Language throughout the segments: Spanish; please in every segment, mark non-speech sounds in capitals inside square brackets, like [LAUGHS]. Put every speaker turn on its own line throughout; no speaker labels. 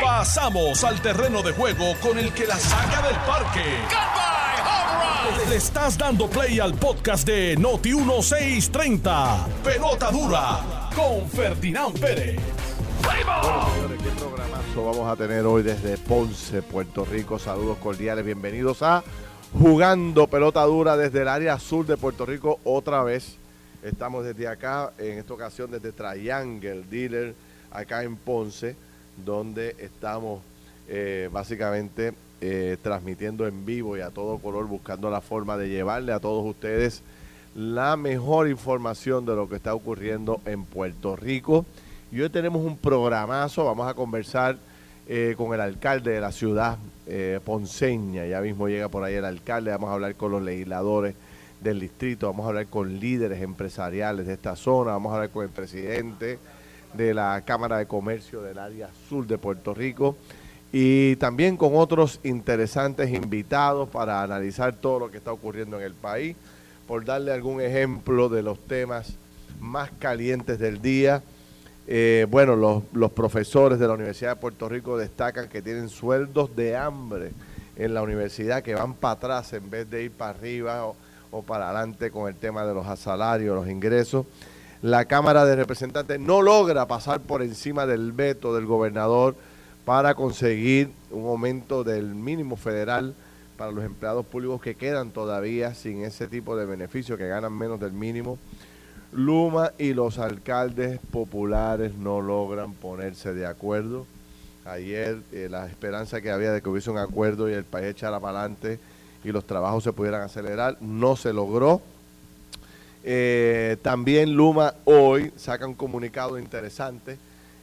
Pasamos al terreno de juego con el que la saca del parque. Le estás dando play al podcast de Noti 1630. Pelota dura con Ferdinand Pérez.
Bueno, señores, qué programazo vamos a tener hoy desde Ponce, Puerto Rico. Saludos cordiales, bienvenidos a Jugando Pelota Dura desde el área sur de Puerto Rico otra vez. Estamos desde acá, en esta ocasión desde Triangle Dealer, acá en Ponce, donde estamos eh, básicamente eh, transmitiendo en vivo y a todo color, buscando la forma de llevarle a todos ustedes la mejor información de lo que está ocurriendo en Puerto Rico. Y hoy tenemos un programazo, vamos a conversar eh, con el alcalde de la ciudad ponceña, ya mismo llega por ahí el alcalde, vamos a hablar con los legisladores del distrito, vamos a hablar con líderes empresariales de esta zona, vamos a hablar con el presidente de la Cámara de Comercio del área sur de Puerto Rico y también con otros interesantes invitados para analizar todo lo que está ocurriendo en el país, por darle algún ejemplo de los temas más calientes del día. Eh, bueno, los, los profesores de la Universidad de Puerto Rico destacan que tienen sueldos de hambre en la universidad que van para atrás en vez de ir para arriba o, o para adelante con el tema de los salarios, los ingresos. La Cámara de Representantes no logra pasar por encima del veto del gobernador para conseguir un aumento del mínimo federal para los empleados públicos que quedan todavía sin ese tipo de beneficio, que ganan menos del mínimo. Luma y los alcaldes populares no logran ponerse de acuerdo. Ayer eh, la esperanza que había de que hubiese un acuerdo y el país echara para adelante y los trabajos se pudieran acelerar, no se logró. Eh, también Luma hoy saca un comunicado interesante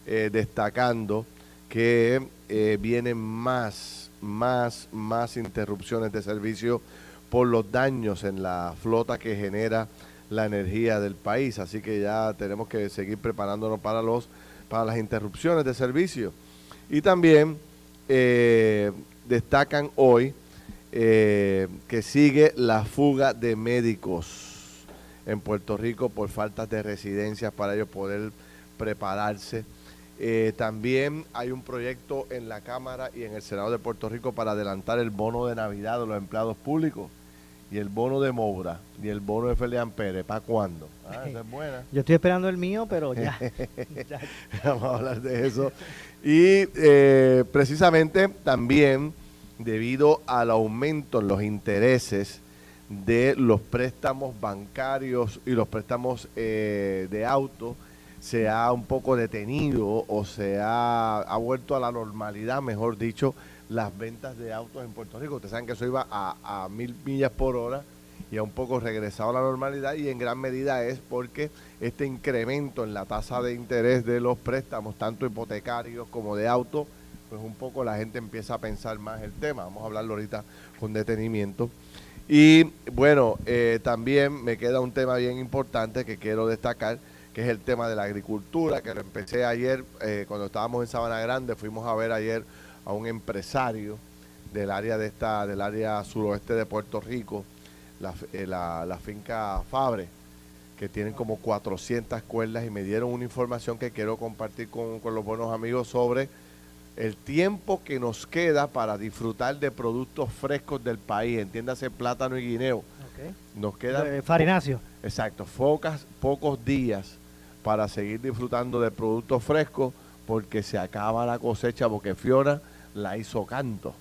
eh, destacando que eh, vienen más, más, más interrupciones de servicio por los daños en la flota que genera la energía del país. Así que ya tenemos que seguir preparándonos para los para las interrupciones de servicio. Y también eh, destacan hoy que sigue la fuga de médicos en Puerto Rico por falta de residencias para ellos poder prepararse. Eh, también hay un proyecto en la Cámara y en el Senado de Puerto Rico para adelantar el bono de Navidad de los empleados públicos y el bono de Moura y el bono de Felian Pérez. ¿Para cuándo? Ah, [LAUGHS] esa es buena.
Yo estoy esperando el mío, pero ya. [LAUGHS] [LAUGHS] ya.
Vamos a hablar de eso. Y eh, precisamente también debido al aumento en los intereses de los préstamos bancarios y los préstamos eh, de auto, se ha un poco detenido o se ha, ha, vuelto a la normalidad, mejor dicho, las ventas de autos en Puerto Rico. Ustedes saben que eso iba a, a mil millas por hora y ha un poco regresado a la normalidad y en gran medida es porque este incremento en la tasa de interés de los préstamos, tanto hipotecarios como de auto, pues un poco la gente empieza a pensar más el tema. Vamos a hablarlo ahorita con detenimiento. Y bueno, eh, también me queda un tema bien importante que quiero destacar, que es el tema de la agricultura, que lo empecé ayer eh, cuando estábamos en Sabana Grande, fuimos a ver ayer a un empresario del área de esta, del área suroeste de Puerto Rico, la, eh, la, la finca Fabre, que tienen como 400 cuerdas y me dieron una información que quiero compartir con, con los buenos amigos sobre el tiempo que nos queda para disfrutar de productos frescos del país, entiéndase plátano y guineo.
Okay.
Nos quedan
Eh, Farinacio.
Exacto, focas, pocos días para seguir disfrutando de productos frescos porque se acaba la cosecha porque Fiona la hizo canto.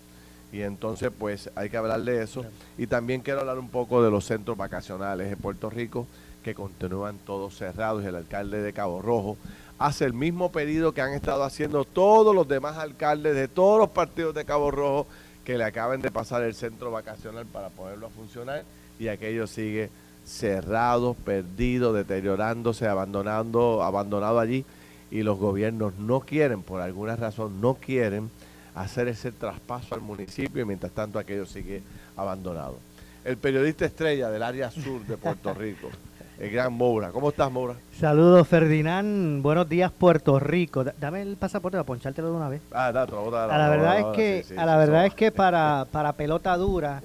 Y entonces pues hay que hablar de eso. Y también quiero hablar un poco de los centros vacacionales en Puerto Rico que continúan todos cerrados. El alcalde de Cabo Rojo hace el mismo pedido que han estado haciendo todos los demás alcaldes de todos los partidos de Cabo Rojo que le acaben de pasar el centro vacacional para ponerlo a funcionar y aquello sigue cerrado, perdido, deteriorándose, abandonando, abandonado allí y los gobiernos no quieren, por alguna razón, no quieren hacer ese traspaso al municipio y mientras tanto aquello sigue abandonado. El periodista estrella del área sur de Puerto [LAUGHS] Rico, el gran Moura. ¿Cómo estás, Moura?
Saludos, Ferdinand. Buenos días, Puerto Rico. Dame el pasaporte para ponchártelo de una vez.
Ah, da, otra,
a la verdad es que, a la verdad es que para, para pelota dura,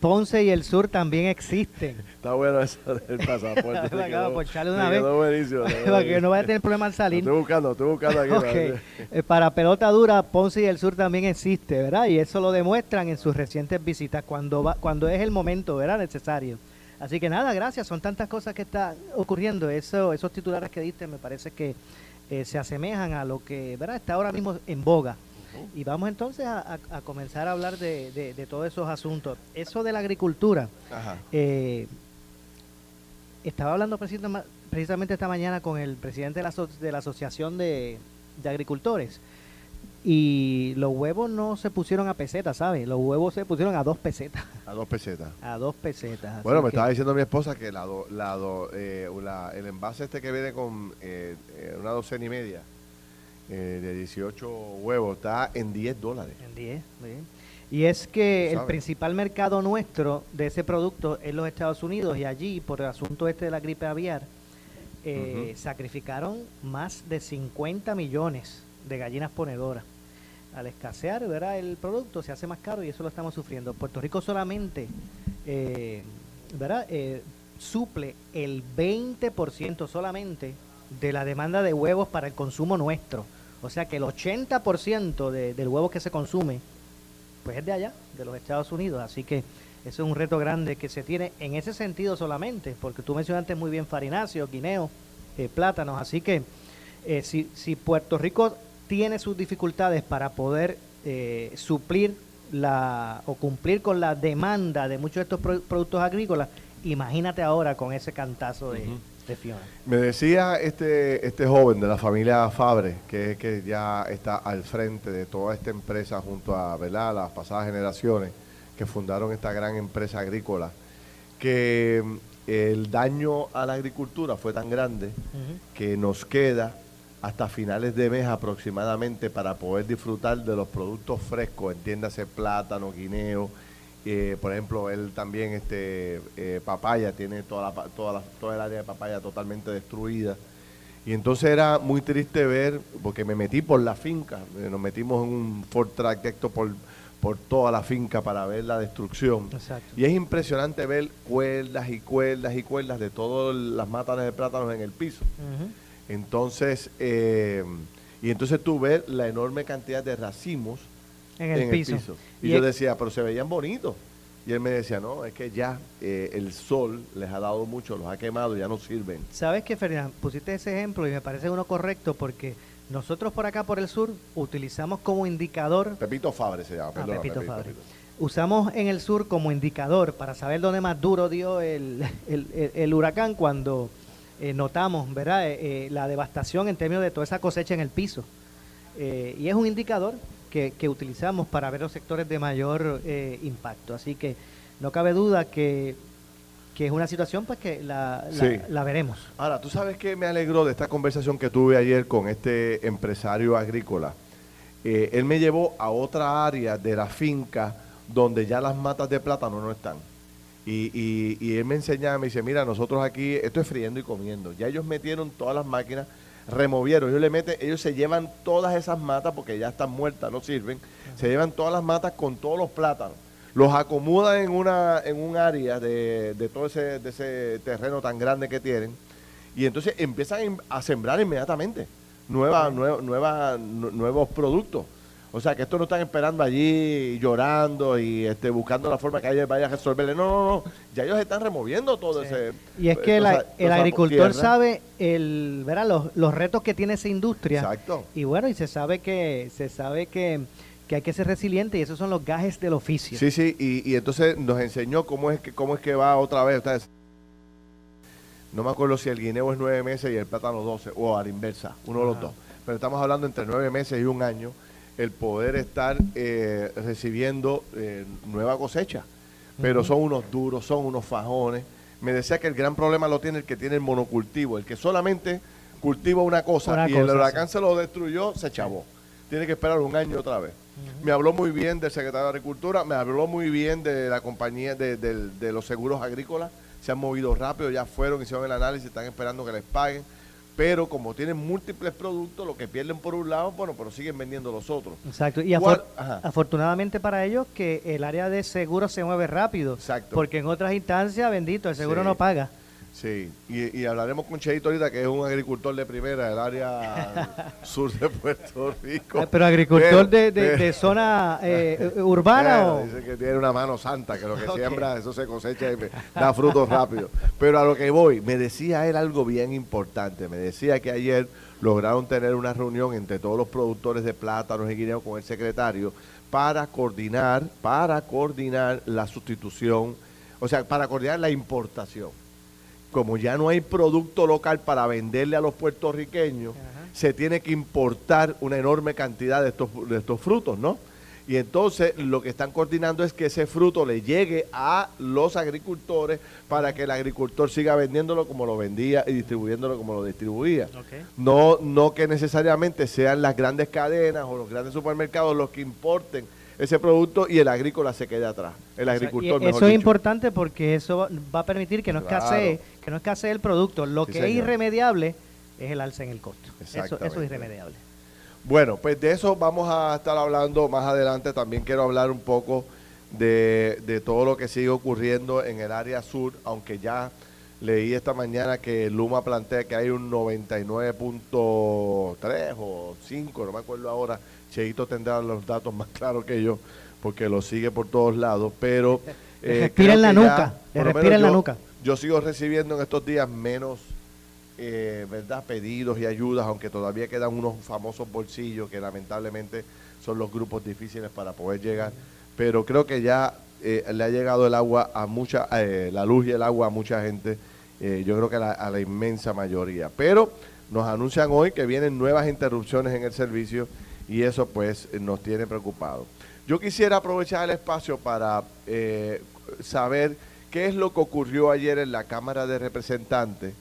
Ponce y el sur también existen. [LAUGHS]
Está bueno eso del pasaporte. [LAUGHS]
De poncharle una vez.
quedó buenísimo, [LAUGHS] quedó
Para que no vaya a tener problema al
Lo
salir.
Estoy buscando, estoy buscando aquí.
Ok.
para-
Eh, Para pelota dura, Ponce y el sur también existe, ¿verdad? Y eso lo demuestran en sus recientes visitas cuando va, cuando es el momento, ¿verdad? Necesario. Así que nada, gracias. Son tantas cosas que están ocurriendo. Eso, esos titulares que diste me parece que eh, se asemejan a lo que, ¿verdad? Está ahora mismo en boga. Y vamos entonces a, a- a comenzar a hablar de, de- de todos esos asuntos. Eso de la agricultura.
Ajá.
Eh, estaba hablando precisamente esta mañana con el presidente de la, de la Asociación de, de Agricultores y los huevos no se pusieron a pesetas, ¿sabes? Los huevos se pusieron a dos pesetas.
A dos pesetas.
A dos pesetas.
Bueno, me
que-
estaba diciendo mi esposa que la do- la do- eh, la- el envase este que viene con eh, eh, una docena y media eh, de 18 huevos está en 10 dólares.
En 10, bien. Y es que el principal mercado nuestro de ese producto es los Estados Unidos y allí, por el asunto este de la gripe aviar, eh, sacrificaron más de 50 millones de gallinas ponedoras. Al escasear, ¿verdad? el producto se hace más caro y eso lo estamos sufriendo. Puerto Rico solamente, eh, ¿verdad? Eh, suple el 20% solamente de la demanda de huevos para el consumo nuestro. O sea que el 80% de, del huevo que se consume, pues es de allá, de los Estados Unidos. Así que eso es un reto grande que se tiene en ese sentido solamente, porque tú mencionaste muy bien farináceos, guineos, eh, plátanos. Así que si, si Puerto Rico tiene sus dificultades para poder eh, suplir la o cumplir con la demanda de muchos de estos pro- productos agrícolas, imagínate ahora con ese cantazo de Fiona.
Me decía este, este joven de la familia Fabre, que es que ya está al frente de toda esta empresa junto a ¿verdad? las pasadas generaciones que fundaron esta gran empresa agrícola, que mm, el daño a la agricultura fue tan grande que nos queda hasta finales de mes aproximadamente para poder disfrutar de los productos frescos, entiéndase plátano, guineo, eh, por ejemplo, él también, este, eh, papaya, tiene toda, la, toda, la- toda el área de papaya totalmente destruida. Y entonces era muy triste ver, porque me metí por la finca, eh, nos metimos en un Ford Track directo por, por toda la finca para ver la destrucción.
Exacto.
Y es impresionante ver cuerdas y cuerdas y cuerdas de todas las mátanas de plátanos en el piso. Entonces, eh, y entonces tú ves la enorme cantidad de racimos
En el piso.
Y,
Y
yo decía, pero se veían bonitos. Y él me decía, no, es que ya eh, el sol les ha dado mucho, los ha quemado, ya no sirven.
Sabes que, Ferdinand, pusiste ese ejemplo y me parece uno correcto porque nosotros por acá, por el sur, utilizamos como indicador,
Pepito Fabre se llama,
Ah,
perdona,
Pepito
Pepito,
Fabre.
Pepito.
usamos en el sur como indicador para saber dónde más duro dio el- el- el huracán cuando eh, notamos, ¿verdad? Eh, eh, la devastación en términos de toda esa cosecha en el piso. Eh, y es un indicador que, que utilizamos para ver los sectores de mayor eh, impacto. Así que no cabe duda que, que es una situación pues que la, la-
Sí.
la veremos.
Ahora, tú sabes que me alegró de esta conversación que tuve ayer con este empresario agrícola. Él me llevó a otra área de la finca donde ya las matas de plátano no están. Y, y- y él me enseñaba, me dice, mira, nosotros aquí, esto es friendo y comiendo. Ya ellos metieron todas las máquinas, removieron, ellos le meten, ellos se llevan todas esas matas porque ya están muertas, no sirven. Se llevan todas las matas con todos los plátanos. Los acomodan en una en un área de, de todo ese, de ese terreno tan grande que tienen y entonces empiezan a sembrar inmediatamente nueva- nueva- nu- nuevos productos. O sea, que estos no están esperando allí llorando y este, buscando la forma que ellos vayan a resolverle. No, no, no. Ya ellos están removiendo todo
Sí.
ese.
Y es que
eh,
el, agricultor
tierra.
sabe el, ¿verdad? Los, los retos que tiene esa industria.
Exacto.
Y bueno, y se sabe que se sabe que, que hay que ser resiliente y esos son los gajes del oficio.
Sí, sí, y, y entonces nos enseñó cómo es que cómo es que va otra vez. No me acuerdo si el guineo es nueve meses y el plátano doce, o a la inversa, uno de los dos. Pero estamos hablando entre nueve meses y un año, el poder estar eh, recibiendo eh, nueva cosecha. Pero son unos duros, son unos fajones. Me decía que el gran problema lo tiene el que tiene el monocultivo, el que solamente cultiva una cosa
Una
y el
cosa,
huracán se lo destruyó, se chavó. Tiene que esperar un año otra vez. Me habló muy bien del secretario de Agricultura, me habló muy bien de la compañía de, de los seguros agrícolas. Se han movido rápido, ya fueron, hicieron el análisis, están esperando que les paguen. Pero como tienen múltiples productos, lo que pierden por un lado, bueno, pero siguen vendiendo los otros.
Exacto. Y
¿Cuál-
afor-
Ajá.
afortunadamente para ellos que el área de seguro se mueve rápido.
Exacto.
Porque en otras instancias, bendito, el seguro
Sí.
no paga.
Sí, y, y hablaremos con Cheito ahorita, que es un agricultor de primera del área [LAUGHS] sur de Puerto Rico.
Eh, Pero agricultor
Pero-
de, de-
pero-
de zona [LAUGHS] eh, eh, urbana o...
Dice que tiene una mano santa, que lo que [LAUGHS] siembra, eso se cosecha y me- da frutos rápido. Pero a lo que voy, me decía él algo bien importante. Me decía que ayer lograron tener una reunión entre todos los productores de plátanos y guineos con el secretario para coordinar, para coordinar la sustitución, o sea, para coordinar la importación. Como ya no hay producto local para venderle a los puertorriqueños,
Ajá.
se tiene que importar una enorme cantidad de estos, de estos frutos, ¿no? Y entonces lo que están coordinando es que ese fruto le llegue a los agricultores para que el agricultor siga vendiéndolo como lo vendía y distribuyéndolo como lo distribuía. No, no que necesariamente sean las grandes cadenas o los grandes supermercados los que importen ese producto y el agrícola se quede atrás. El agricultor,
Y
mejor
eso es importante porque eso va- a permitir que no
Claro.
escasee, que no escasee el producto. Lo
Sí,
que es irremediable es el alza en el costo. Eso, eso es irremediable.
Bueno, pues de eso vamos a estar hablando más adelante. También quiero hablar un poco de, de todo lo que sigue ocurriendo en el área sur, aunque ya leí esta mañana que Luma plantea que hay un 99.3 o 5, no me acuerdo ahora. Cheito tendrá los datos más claros que yo, porque lo sigue por todos lados, pero... [LAUGHS]
Le respira en la
ya,
nuca,
lo
respira en la nuca.
Yo sigo recibiendo en estos días menos eh, ¿verdad? pedidos y ayudas, aunque todavía quedan unos famosos bolsillos que lamentablemente son los grupos difíciles para poder llegar. Pero creo que ya eh, le ha llegado el agua a mucha, eh, la luz y el agua a mucha gente, eh, yo creo que la, a la inmensa mayoría. Pero nos anuncian hoy que vienen nuevas interrupciones en el servicio y eso pues nos tiene preocupados. Yo quisiera aprovechar el espacio para eh, saber qué es lo que ocurrió ayer en la Cámara de Representantes,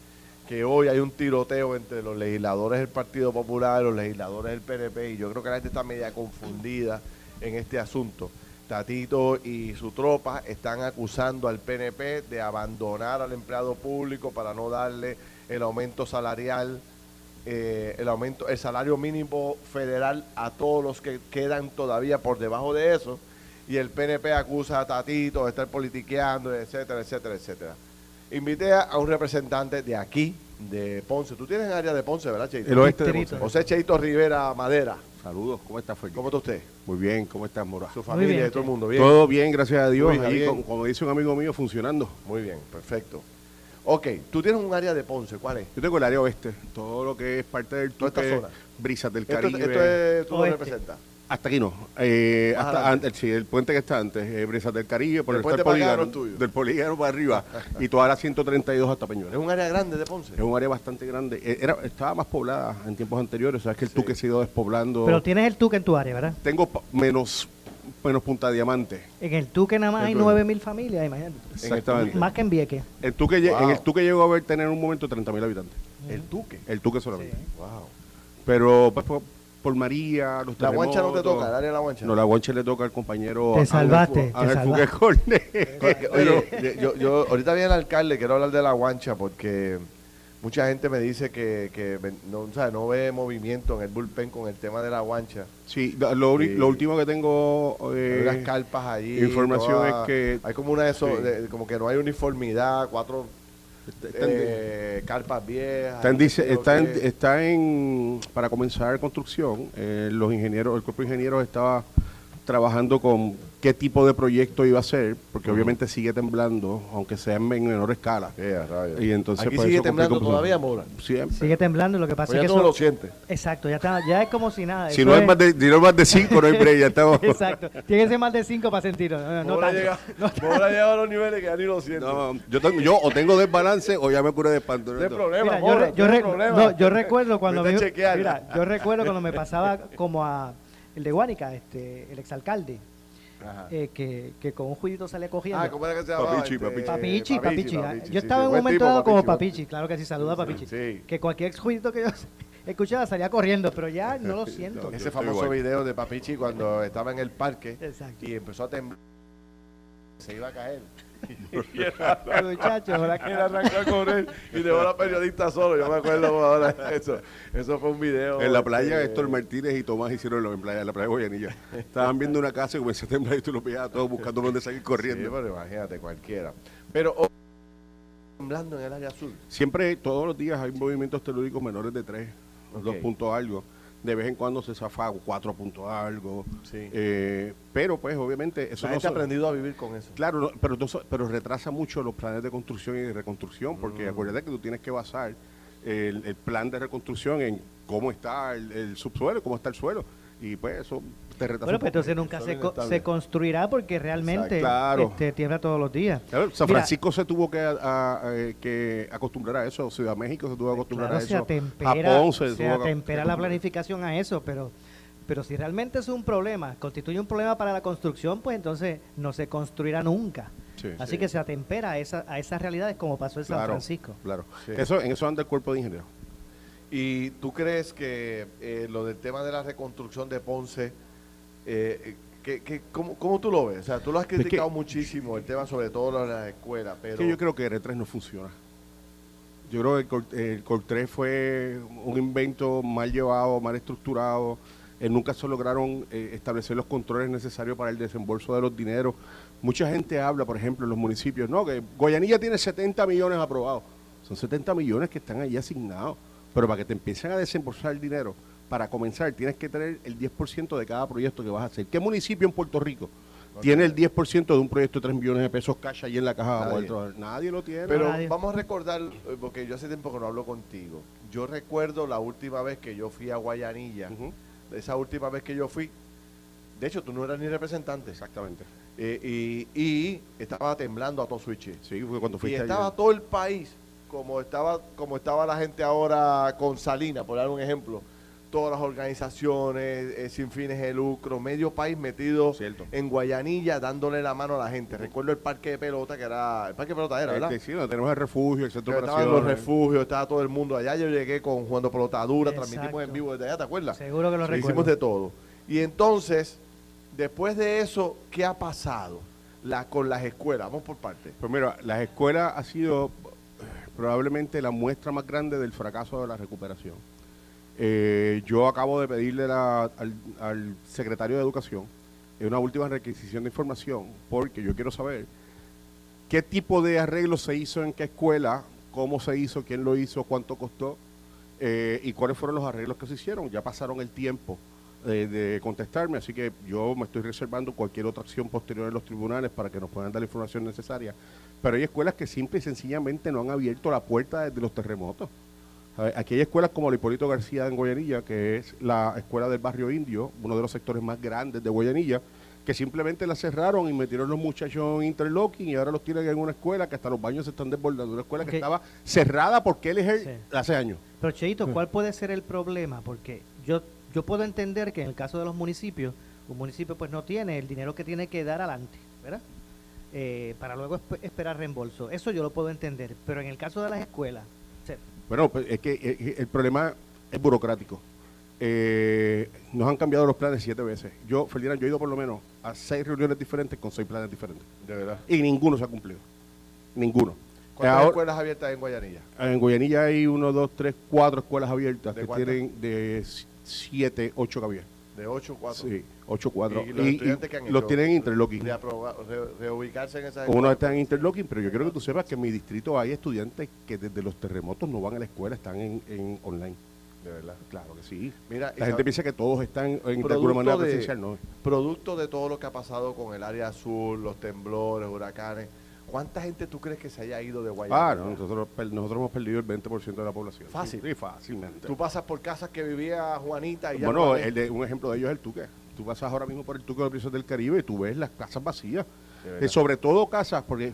que hoy hay un tiroteo entre los legisladores del Partido Popular los legisladores del PNP, y yo creo que la gente está media confundida en este asunto. Tatito y su tropa están acusando al PNP de abandonar al empleado público para no darle el aumento salarial eh, el aumento, el salario mínimo federal a todos los que quedan todavía por debajo de eso. Y el PNP acusa a Tatito de estar politiqueando, etcétera, etcétera, etcétera. Invité a, un representante de aquí, de Ponce. Tú tienes área de Ponce, ¿verdad, Cheito?
El oeste de. Ponce.
José Cheito Rivera Madera.
Saludos, ¿cómo estás, Félix?
¿Cómo está usted?
Muy bien, ¿cómo estás, Mora?
Su familia
bien,
y todo el mundo. Bien.
Todo bien, gracias a Dios. Ahí, como dice un amigo mío, funcionando.
Muy bien, perfecto. Ok, tú tienes un área de Ponce, ¿cuál es?
Yo tengo el área oeste, todo lo que es parte del
Toda esta zona.
brisas del
Esto,
Caribe.
esto es, tú lo
Oeste.
representas.
Hasta aquí no. Eh,
Más
hasta
adelante.
antes, sí, el puente que está antes, eh, brisas del Caribe, por
El
el,
puente
está el
para acá no
polígono,
es tuyo.
del polígono para arriba, [LAUGHS] y toda la 132 hasta
Es
Peñuelas.
un área grande de Ponce.
Es un área bastante grande. Eh, Era, estaba más poblada en tiempos anteriores, sabes que el
Sí.
Tuque se ha ido despoblando.
Pero tienes el Tuque en tu área, ¿verdad?
Tengo pa- menos, menos punta diamante.
En el Tuque nada más
El
hay
Tuque.
9.000 familias, imagínate.
Exactamente.
Más que en Vieques.
El Tuque,
Wow.
En el Tuque llegó a haber tener en un momento 30.000 habitantes.
El Duque.
El Tuque solamente.
Wow.
Pero pues, por, por María, los
La guancha no te toca, el área de la guancha.
No, la guancha le toca al compañero
Te salvaste,
Ángel
que- Oye, yo, yo ahorita viene el alcalde, quiero hablar de la guancha porque mucha gente me dice que, que no, o sea, no ve movimiento en el bullpen con el tema de la guancha.
Sí, lo,
Sí.
lo último que tengo eh,
unas carpas allí.
información es que-
Hay como una de
Sí.
de- como que no hay uniformidad, cuatro eh, carpas viejas.
está en dice- está en- está en- para comenzar construcción. eh, los ingenieros, el cuerpo de ingenieros estaba trabajando con qué tipo de proyecto iba a ser, porque
Ujú.
obviamente sigue temblando, aunque sea en menor escala.
Rayos.
Y entonces,
Aquí
pues,
sigue temblando todavía, Mora.
Siempre.
Sigue temblando, lo que pasa
Pues ya
es que
tú no
eso...
lo sientes.
Exacto, ya, está, ya es como si nada.
Si no, es
es-
más de, si no es más de cinco, no hay break, ya estamos. [LAUGHS]
Exacto, tiene que ser más de 5 para sentirlo. No, no,
Mora
tanto.
llega,
No
Mora llega a los niveles que ya ni lo siente.
No, yo, tengo, yo o tengo desbalance o ya me curé de espanto.
No hay problema,
yo,
Mora,
re- yo
no hay
re-
problema.
no, yo recuerdo cuando me, mira, yo recuerdo cuando me pasaba [LAUGHS] como a el de Guánica, este, el exalcalde,
Ajá.
eh, que, que con un juidito salía cogiendo.
Ah, ¿cómo era que se llamaba?
Papichi,
Este,
Papichi.
Papichi, Papichi.
Papichi,
Yo
sí,
estaba
sí,
en un momento
tipo,
dado como Papichi, claro que sí, saluda a Papichi.
Sí.
Que cualquier juidito que yo [LAUGHS] escuchaba salía corriendo, pero ya no lo [LAUGHS] siento.
Ese famoso
igual.
video de Papichi cuando estaba en el parque
Exacto.
y empezó a temblar. se iba a caer.
Muchachos, ahora
Él arrancó a correr y dejó a la periodista solo. Yo me acuerdo ahora de [LAUGHS] eso. Eso fue un video.
En la playa,
este,
Héctor Martínez y Tomás hicieron lo en playa, en la playa de Guayanilla. Estaban viendo una casa y comenzó a temblar y tú lo a todos buscando dónde salir
Sí,
corriendo.
pero imagínate, cualquiera. Pero oh, temblando en el área azul.
Siempre, todos los días hay movimientos telúricos menores de 3,
Ok.
2 puntos algo. De vez en cuando se zafa 4 puntos algo.
Sí.
Eh, pero pues obviamente eso
La
no
ha aprendido a vivir con eso.
Claro, no, pero, so- pero retrasa mucho los planes de construcción y de reconstrucción,
Mm.
porque acuérdate que tú tienes que basar el, el plan de reconstrucción en cómo está el, el subsuelo, cómo está el suelo. Y pues eso te retrasa
Bueno,
un
pues entonces nunca se, co- se construirá porque realmente
Claro.
este, tiembla todos los días.
Claro, San
Mira,
Francisco se tuvo que, a- a- eh, que acostumbrar a eso, Ciudad México se tuvo que acostumbrar
Claro,
a
se
eso,
atempera,
Japón se,
se atempera la planificación a eso, pero, pero si realmente es un problema, constituye un problema para la construcción, pues entonces no se construirá nunca.
Sí,
Así
sí.
que se atempera a, esa, a esas realidades como pasó en San
Claro,
Francisco.
Claro,
Sí.
eso, en eso anda el cuerpo de ingenieros.
¿Y tú crees que eh, lo del tema de la reconstrucción de Ponce, eh, que, que- cómo, cómo tú lo ves? O sea, tú lo has
que-
criticado muchísimo, el tema sobre todo de las escuelas, pero...
que yo creo que R3 no funciona. Yo creo que el, Cor- el Cor3 fue un invento mal llevado, mal estructurado. Eh, nunca se lograron eh, establecer los controles necesarios para el desembolso de los dineros. Mucha gente habla, por ejemplo, en los municipios, no, que Goyanilla tiene 70 millones aprobados. Son 70 millones que están allí asignados. Pero para que te empiecen a desembolsar el dinero, para comenzar, tienes que tener el 10% de cada proyecto que vas a hacer. ¿Qué municipio en Puerto Rico tiene el 10% de un proyecto de 3 millones de pesos cash allí en la caja de
Nadie.
Nadie. Nadie lo tiene.
Pero
Nadie.
vamos a recordar, eh, porque yo hace tiempo que no hablo contigo. Yo recuerdo la última vez que yo fui a Guayanilla, esa última vez que yo fui, de hecho tú no eras ni representante,
Exactamente.
Eh, y, y estaba temblando a todo switch.
Sí, fue cuando
Y
fuiste
estaba
ayer.
todo el país, como estaba, como estaba la gente ahora con Salina, por dar un ejemplo. Todas las organizaciones eh, sin fines de lucro, medio país metido
Cierto.
en Guayanilla dándole la mano a la gente. Recuerdo el parque de pelota, que era. El parque de pelota era, ¿verdad?
Este, sí, donde tenemos el refugio, el centro de
estaban los refugios, estaba todo el mundo allá. Yo llegué con jugando pelota dura, transmitimos en
Exacto.
vivo desde allá, ¿te acuerdas?
Seguro que lo
Sí,
recuerdo.
Hicimos de todo. Y entonces, después de eso, ¿qué ha pasado la, con las escuelas? Vamos por partes.
Pues mira, las escuelas ha sido probablemente la muestra más grande del fracaso de la recuperación. Eh, yo acabo de pedirle al, secretario de Educación una última requisición de información porque yo quiero saber qué tipo de arreglo se hizo en qué escuela, cómo se hizo, quién lo hizo, cuánto costó eh, y cuáles fueron los arreglos que se hicieron. Ya pasaron el tiempo eh, de contestarme, así que yo me estoy reservando cualquier otra acción posterior en los tribunales para que nos puedan dar la información necesaria. Pero hay escuelas que simple y sencillamente no han abierto la puerta desde los terremotos. Aquí hay escuelas como el Hipólito García en Guayanilla, que es la escuela del barrio indio, uno de los sectores más grandes de Guayanilla, que simplemente la cerraron y metieron los muchachos en interlocking y ahora los tienen en una escuela que hasta los baños se están desbordando. Una escuela que estaba cerrada porque él es el-
Sí.
hace años.
Pero Cheito, ¿cuál puede ser el problema? Porque yo, yo puedo entender que en el caso de los municipios, un municipio pues no tiene el dinero que tiene que dar adelante, ¿verdad? Eh, para luego esp- esperar reembolso. Eso yo lo puedo entender. Pero en el caso de las escuelas,
Bueno, pues es que eh, el problema es burocrático. Eh, nos han cambiado los planes siete veces. Yo, Ferdinand, yo he ido por lo menos a seis reuniones diferentes con seis planes diferentes.
De verdad.
Y ninguno se ha cumplido. Ninguno.
¿Cuántas
Ahora-
escuelas abiertas en Guayanilla?
En Guayanilla hay uno, dos, tres, cuatro escuelas abiertas
¿De
que tienen de s- siete, ocho que había.
De 8 4.
Sí, ocho, cuatro.
¿Y los estudiantes que han
los
hecho?
tienen en interlocking.
De re- reubicarse en esas
Uno está en interlocking, pero yo quiero que tú sepas que en mi distrito hay estudiantes que desde los terremotos no van a la escuela, están en, en online.
De verdad.
Claro que sí.
Mira,
La gente piensa que todos están en de alguna
Producto
manera
de-
presencial, no.
Producto de todo lo que ha pasado con el área azul, los temblores, huracanes, ¿cuánta gente tú crees que se haya ido de Guayanilla?
Ah, no, nosotros, nosotros hemos perdido el 20% de la población.
Fácil.
Sí, fácilmente.
Tú pasas por casas que vivía Juanita y ya no
Bueno, el de- un ejemplo de ellos es el Tuque. Tú pasas ahora mismo por el Tuque de los del Caribe y tú ves las casas vacías. Eh, sobre todo casas, porque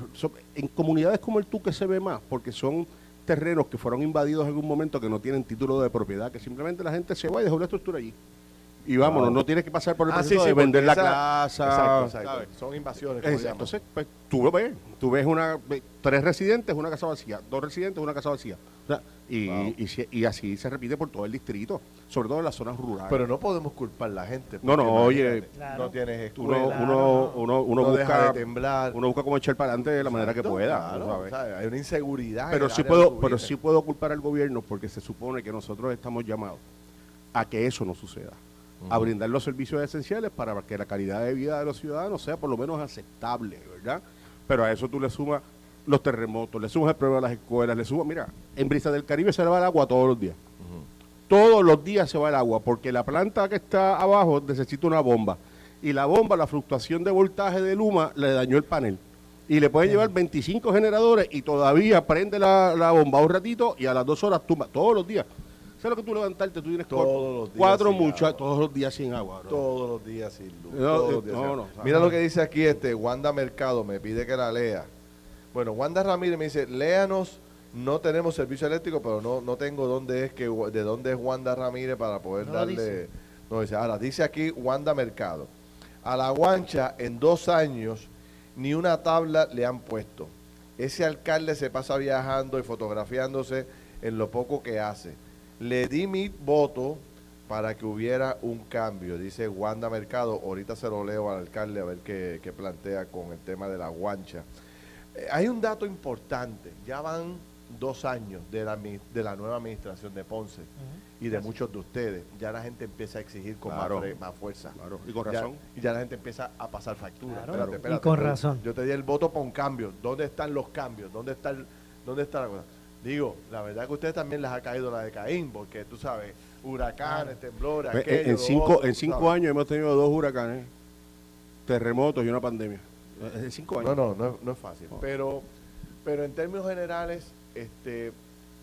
en comunidades como el Tuque se ve más, porque son terrenos que fueron invadidos en algún momento que no tienen título de propiedad, que simplemente la gente se va y deja una estructura allí. Y vámonos, no tienes que pasar por el
Ah, sí,
proceso
sí,
de vender la
esa-
casa.
Exacto, exacto.
¿sabes?
Son invasiones. llaman.
Entonces, pues, tú lo ves, tú ves una, tres residentes, una casa vacía, dos residentes, una casa vacía. O sea, Y,
Wow.
y así se repite por todo el distrito, sobre todo en las zonas rurales.
Pero no podemos culpar a la gente.
No, no,
porque
oye,
Claro.
No tienes
uno,
escuela,
uno,
no.
uno, uno
no
busca,
de temblar.
uno busca cómo echar para adelante de la manera que pueda.
claro,
sabes.
¿sabes? Hay una inseguridad.
pero sí puedo pero sí puedo culpar al gobierno porque se supone que nosotros estamos llamados a que eso no suceda a brindar los servicios esenciales para que la calidad de vida de los ciudadanos sea por lo menos aceptable verdad pero a eso tú le sumas los terremotos le sumas el problema de las escuelas le sumas mira en Brisa del Caribe se le va el agua todos los días. Todos los días se va el agua porque la planta que está abajo necesita una bomba y la bomba la fluctuación de voltaje de Luma le dañó el panel y le pueden llevar 25 generadores y todavía prende la, la bomba un ratito y a las dos horas tumba todos los días ¿sabes lo que tú levantarte? Tú tienes
Todos
cuatro-
los días
cuatro
sin
muchachos todos los días sin agua bro.
Todos los días sin luz.
No,
todos los
eh,
días
no,
sin
no,
agua.
no.
Mira lo que dice aquí este Wanda Mercado, me pide que la lea. Bueno, Wanda Ramírez me dice, léanos, no tenemos servicio eléctrico, pero no, no tengo dónde es que de dónde es Wanda Ramírez para poder darle.
dice.
No dice, ahora dice aquí Wanda Mercado. A la guancha en dos años ni una tabla le han puesto. Ese alcalde se pasa viajando y fotografiándose en lo poco que hace. Le di mi voto para que hubiera un cambio, dice Wanda Mercado. Ahorita se lo leo al alcalde a ver qué, qué plantea con el tema de la guancha. Eh, hay un dato importante. Ya van dos años de la, de la nueva administración de Ponce y de muchos de ustedes. Ya la gente empieza a exigir con
Claro.
más, más fuerza.
Claro, y con
Ya-
razón.
y ya la gente empieza a pasar factura.
Claro, y con razón.
Yo te di el voto por un cambio. ¿Dónde están los cambios? ¿Dónde está, el- dónde está la cosa? Digo, la verdad que a ustedes también les ha caído la de Caín, porque tú sabes, huracanes, temblores,
En-
aquello,
en, cinco,
otro,
en cinco años hemos tenido dos huracanes terremotos y una pandemia en cinco años
No, no, no, es- no es fácil. Pero, pero en términos generales, este,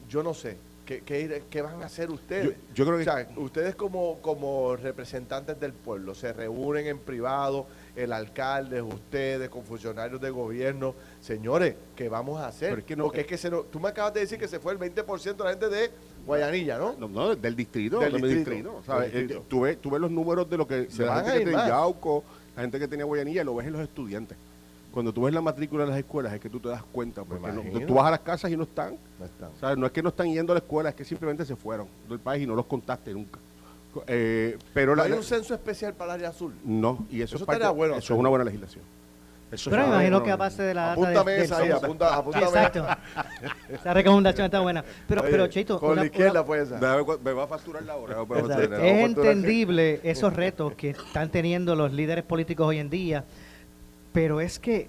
yo no sé. ¿Qué, qué, qué van a hacer ustedes?
Yo- yo creo que-
O sea, ustedes como, como representantes del pueblo se reúnen en privado, el alcalde, ustedes, con funcionarios de gobierno. Señores, ¿qué vamos a hacer?
Es que no-
Porque es que se nos- tú me acabas de decir que se fue el 20% de la gente de Guayanilla, ¿no?
No, no, del distrito,
Del distrito,
distrito, ¿sabes?
del distrito.
Eh, Tú, ves, tú ves los números de lo que
Se
la
van
gente
a
que
más.
Yauco, la gente que tenía Guayanilla, lo ves en los estudiantes. Cuando tú ves la matrícula de las escuelas es que tú te das cuenta, porque no- tú vas a las casas y no están.
No están.
¿sabes? No es que no están yendo a la escuela, es que simplemente se fueron del país y no los contaste nunca. Eh, pero
¿No
la,
hay un censo especial para el área azul?
no, y eso,
Eso
es parte-
bueno
eso es una buena legislación. Eso
Pero me imagino que a base de la data
Apúntame
del-
esa
del
ahí, apunta, apúntame.
exacto. Esa recomendación está buena. Pero,
Oye,
pero Cheito,
con
una-
la izquierda fue esa.
Me va a facturar la hora.
Es entendible esos retos que están teniendo los líderes políticos hoy en día, pero es que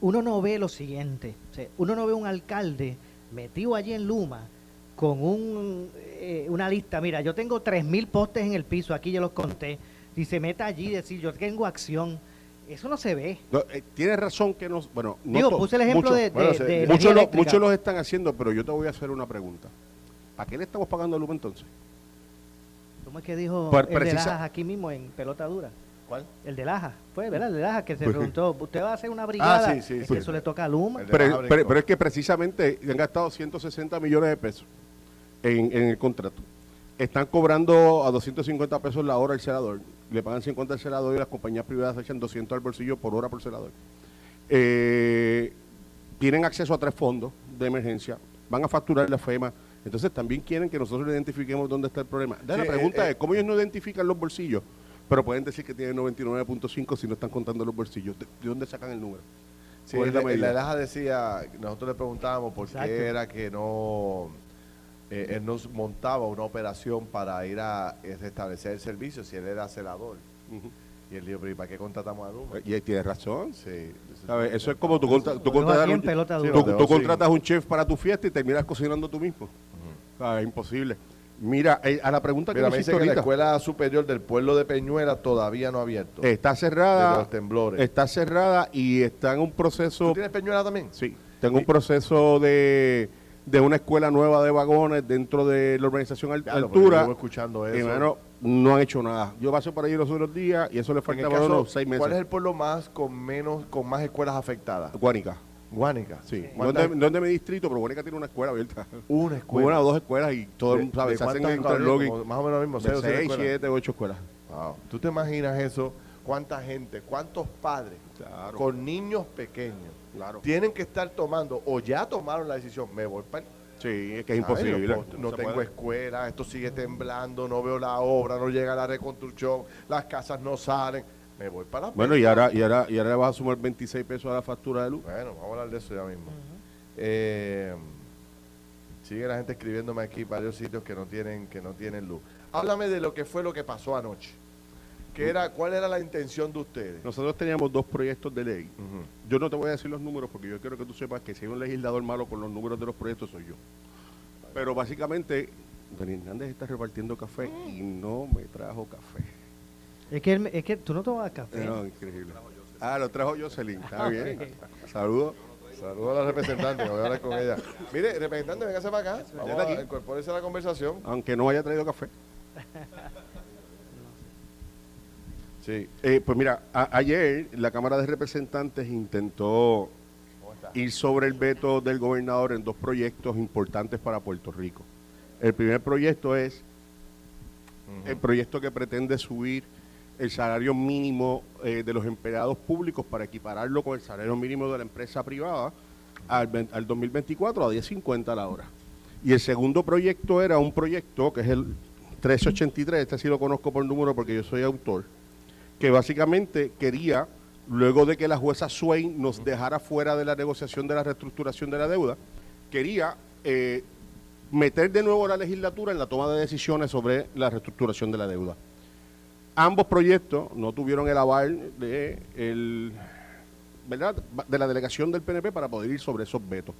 uno no ve lo siguiente, o sea, uno no ve un alcalde metido allí en Luma con un, eh, una lista, mira, yo tengo 3.000 postes en el piso, aquí yo los conté, y se meta allí y decir, yo tengo acción, eso no se ve.
No, eh, tienes razón que nos. Bueno, no
Digo, puse el ejemplo
muchos-
de, de,
bueno, se-
de energía
muchos, lo, muchos los están haciendo, pero yo te voy a hacer una pregunta. ¿Para qué le estamos pagando a Luma entonces?
¿Cómo es que dijo
Por
el de Lajas aquí mismo en Pelota Dura?
¿Cuál?
El de Laja, fue, ¿verdad? El de Laja que se
Pues-
preguntó, ¿usted va a hacer una brigada?
sí, sí,
Es
sí.
que eso le toca a Luma.
Pero es que precisamente han gastado 160 millones de pesos en, en el contrato. Están cobrando a 250 pesos la hora el celador. Le pagan 50 al celador y las compañías privadas echan 200 al bolsillo por hora por celador. Eh, tienen acceso a tres fondos de emergencia. Van a facturar la FEMA. Entonces también quieren que nosotros identifiquemos dónde está el problema.
Sí,
la pregunta
eh,
es, ¿cómo ellos no identifican los bolsillos? Pero pueden decir que tienen 99.5 si no están contando los bolsillos. ¿De, de dónde sacan el número?
Sí,
¿Cuál
en
es la
la, decía, nosotros le preguntábamos por
Exacto.
qué era que no, eh, él nos montaba una operación para ir a eh, restablecer el servicio si él era celador. Y él dijo, pero ¿y para qué contratamos a Luma?
Y ahí tienes razón.
Sí.
¿Sabes? Eso es como tú, contra- tú contratas un- tú- tú contratas un chef para tu fiesta y terminas cocinando tú mismo. ¿Sabes? imposible. Mira, eh, a la pregunta que
Mira,
me
me dice que la escuela superior del pueblo de Peñuela todavía no ha abierto.
está cerrada,
los temblores.
está cerrada y está en un proceso,
¿Tú tienes Peñuela también?
sí, tengo un proceso de, de una escuela nueva de vagones dentro de la organización Al-
Ya, lo, porque
Altura.
escuchando
Y,
eso.
mano, no han hecho nada. Yo pasé por ahí los otros días y eso le falta
caso,
menos seis meses.
¿Cuál es el pueblo más con menos, con más escuelas afectadas?
Guánica.
Guánica.
Sí, no es,
¿Cuántas-
de, no es de mi distrito, pero Guánica tiene una escuela abierta.
Una escuela.
Una o dos escuelas y todo el
¿De-
mundo se hacen
Más o menos lo mismo, seis
seis, siete, ocho escuelas.
Wow. ¿Tú te imaginas eso? ¿Cuánta gente, cuántos padres
Claro.
con niños pequeños
Claro.
tienen que estar tomando o ya tomaron la decisión, me voy para
Sí, es que es imposible.
No, tengo
puede.
escuela, esto sigue temblando, no veo la obra, no llega la reconstrucción, las casas no salen. Me voy para la
Bueno, y ahora, y ahora, y ahora le vas a sumar 26 pesos a la factura de luz.
Bueno, vamos a hablar de eso ya mismo. Eh, sigue la gente escribiéndome aquí varios sitios que no tienen que no tienen luz. Háblame de lo que fue lo que pasó anoche. ¿Qué era, ¿Cuál era la intención de ustedes?
Nosotros teníamos dos proyectos de ley. Yo no te voy a decir los números porque yo quiero que tú sepas que si hay un legislador malo con los números de los proyectos soy yo. Pero básicamente, Don Hernández está repartiendo café y no me trajo café.
Es que, él- es que tú no tomas café.
No, increíble. Ah, lo trajo Jocelyn. Está bien. Saludos.
Saludos a la representante, voy a hablar con ella. Mire, representante, véngase para acá. Vamos a
aquí.
incorpórese a la conversación.
Aunque no haya traído café. [LAUGHS]
Sí.
Eh, pues mira, a- ayer la Cámara de Representantes intentó ir sobre el veto del gobernador en dos proyectos importantes para Puerto Rico. El primer proyecto es el proyecto que pretende subir el salario mínimo eh, de los empleados públicos para equipararlo con el salario mínimo de la empresa privada al, al 2024 a 10.50 a la hora. Y el segundo proyecto era un proyecto que es el 1383, este sí lo conozco por número porque yo soy autor, que básicamente quería, luego de que la jueza Swain nos dejara fuera de la negociación de la reestructuración de la deuda, quería eh, meter de nuevo la legislatura en la toma de decisiones sobre la reestructuración de la deuda. Ambos proyectos no tuvieron el aval de, el, ¿verdad? de la delegación del PNP para poder ir sobre esos vetos.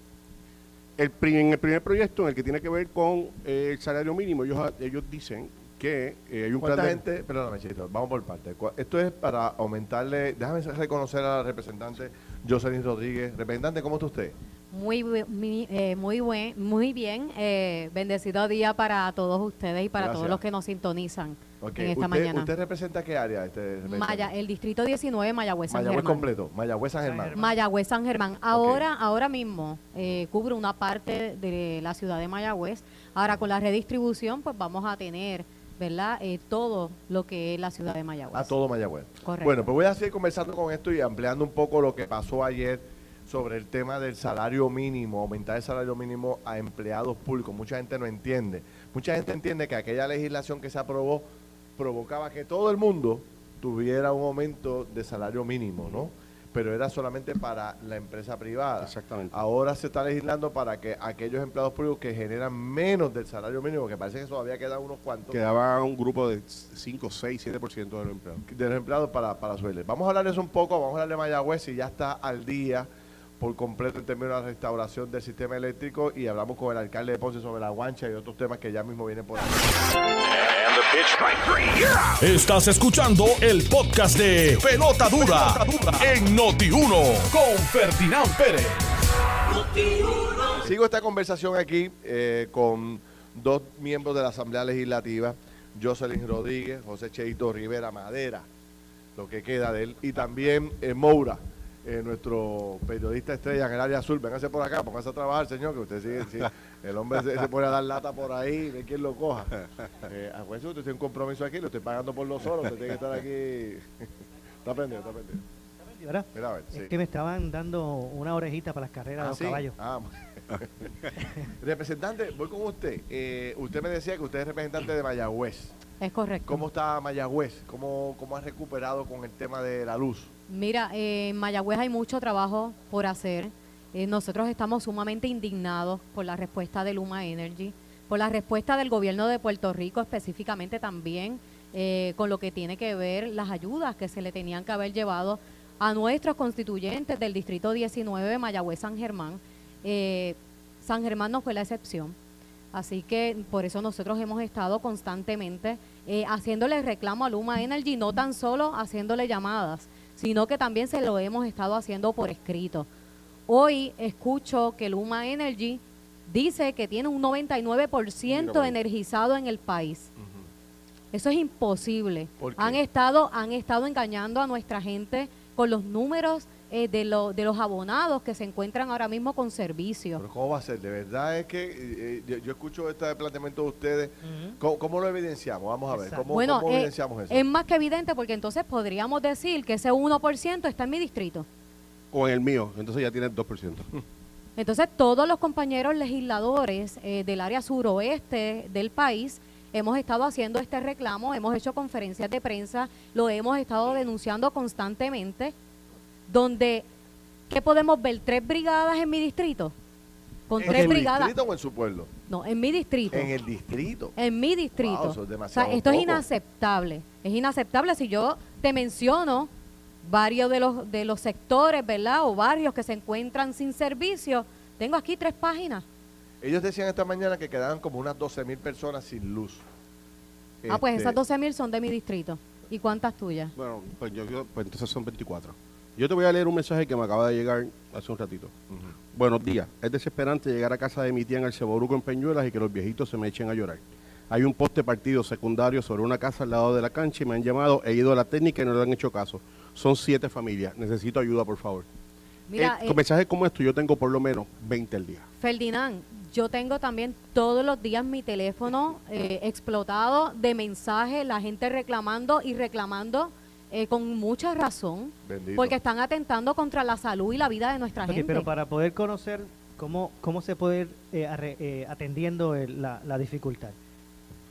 El, en el primer proyecto, en el que tiene que ver con eh, el salario mínimo, ellos, ellos dicen que eh, hay un plan
¿Cuánta
de-
gente? Perdóname, Chito, vamos por partes. Cu- Esto es para aumentarle. Déjame reconocer a la representante Jocelyn Rodríguez. Representante, ¿cómo está usted?
Muy, bu- mi- eh, muy, buen, muy bien. eh, bendecido día para todos ustedes y para
Gracias.
todos los que nos sintonizan en esta
usted,
mañana.
¿Usted representa qué área? Este?
Maya, el distrito 19, Mayagüez San
Mayagüez
Germán.
completo. Mayagüez San. Germán.
Mayagüez San Germán. Ahora, ahora mismo eh, cubre una parte de la ciudad de Mayagüez. Ahora con la redistribución, pues vamos a tener, ¿verdad? Eh, todo lo que es la ciudad de Mayagüez.
A todo Mayagüez.
Correcto.
Bueno, pues voy a seguir conversando con esto y ampliando un poco lo que pasó ayer sobre el tema del salario mínimo, aumentar el salario mínimo a empleados públicos. Mucha gente no entiende. Mucha gente entiende que aquella legislación que se aprobó provocaba que todo el mundo tuviera un aumento de salario mínimo, ¿no? Pero era solamente para la empresa privada.
Exactamente.
Ahora se está legislando para que aquellos empleados públicos que generan menos del salario mínimo, que parece que todavía quedan unos cuantos,
quedaba un grupo de 5, 6, 7% de los empleados.
de los empleados para, para subirle. Vamos a hablar de eso un poco, vamos a hablar de Mayagüez si ya está al día por completo en términos de la restauración del sistema eléctrico y hablamos con el alcalde de Ponce sobre la guancha y otros temas que ya mismo vienen por ahí.
Estás escuchando el podcast de Pelota Dura, en Noti1 con Ferdinand Pérez.
Sigo esta conversación aquí eh, con dos miembros de la Asamblea Legislativa, Jocelyn Rodríguez, José Cheito Rivera Madera, lo que queda de él, y también eh, Moura, eh, nuestro periodista estrella en el área azul. Véngase por acá, póngase a trabajar, señor, que usted sigue, sí, el hombre se, se pone a dar lata por ahí, ve quién lo coja. Eh, acuérdese, usted tiene un compromiso aquí, lo estoy pagando por los solos, usted tiene que estar aquí. [LAUGHS] está pendiente, está pendiente.
¿verdad?
Mira, a ver, sí.
Es que me estaban dando una orejita para las carreras de
Ah,
los
¿sí?
caballos.
Ah, [LAUGHS] representante, voy con usted. Eh, usted me decía que usted es representante de Mayagüez.
Es correcto.
¿Cómo está Mayagüez? ¿Cómo, ¿Cómo ha recuperado con el tema de la luz?
Mira, eh, en Mayagüez hay mucho trabajo por hacer. Eh, nosotros estamos sumamente indignados por la respuesta de Luma Energy, por la respuesta del gobierno de Puerto Rico específicamente también eh, con lo que tiene que ver las ayudas que se le tenían que haber llevado a nuestros constituyentes del Distrito 19, Mayagüez San Germán. Eh, San Germán no fue la excepción. Así que por eso nosotros hemos estado constantemente eh, haciéndole reclamo a Luma Energy, no tan solo haciéndole llamadas, sino que también se lo hemos estado haciendo por escrito. Hoy escucho que Luma Energy dice que tiene un 99% energizado en el país. Eso es imposible. Han estado, han estado engañando a nuestra gente con los números eh, de, lo- de los abonados que se encuentran ahora mismo con servicio.
Pero ¿cómo va a ser? De verdad es que eh, yo, yo escucho este planteamiento de ustedes. ¿Cómo, cómo lo evidenciamos? Vamos a ver.
Exacto.
¿Cómo,
Bueno,
cómo
eh,
evidenciamos eso?
es más que evidente porque entonces podríamos decir que ese 1% está en mi distrito.
O en el mío, entonces ya tienes 2%. [LAUGHS]
Entonces, todos los compañeros legisladores eh, del área suroeste del país hemos estado haciendo este reclamo, hemos hecho conferencias de prensa, lo hemos estado denunciando constantemente, donde, ¿qué podemos ver? ¿Tres brigadas en mi distrito? Con
¿En
tres
el
brigadas.
distrito o en su pueblo?
No, en mi distrito.
En el distrito.
En mi distrito.
Wow, eso es
o sea,
demasiado
esto es inaceptable. Es inaceptable si yo te menciono varios de los de los sectores, ¿verdad? O barrios que se encuentran sin servicio. Tengo aquí tres páginas.
Ellos decían esta mañana que quedaban como unas 12 mil personas sin luz.
Ah, pues
Este,
esas 12 mil son de mi distrito. ¿Y cuántas tuyas?
Bueno, pues, yo, yo- pues entonces son 24. Yo te voy a leer un mensaje que me acaba de llegar hace un ratito. Buenos días. Es desesperante llegar a casa de mi tía en el Ceboruco en Peñuelas y que los viejitos se me echen a llorar. Hay un poste partido secundario sobre una casa al lado de la cancha y me han llamado, he ido a la técnica y no le han hecho caso. Son siete familias. Necesito ayuda, por favor.
Mira,
Eh,
eh,
con mensajes como esto yo tengo por lo menos 20 al día.
Ferdinand, yo tengo también todos los días mi teléfono eh, explotado de mensajes, la gente reclamando y reclamando eh, con mucha razón,
Bendito.
porque están atentando contra la salud y la vida de nuestra gente.
pero para poder conocer cómo, cómo se puede ir eh, arre- eh, atendiendo el- la, la dificultad.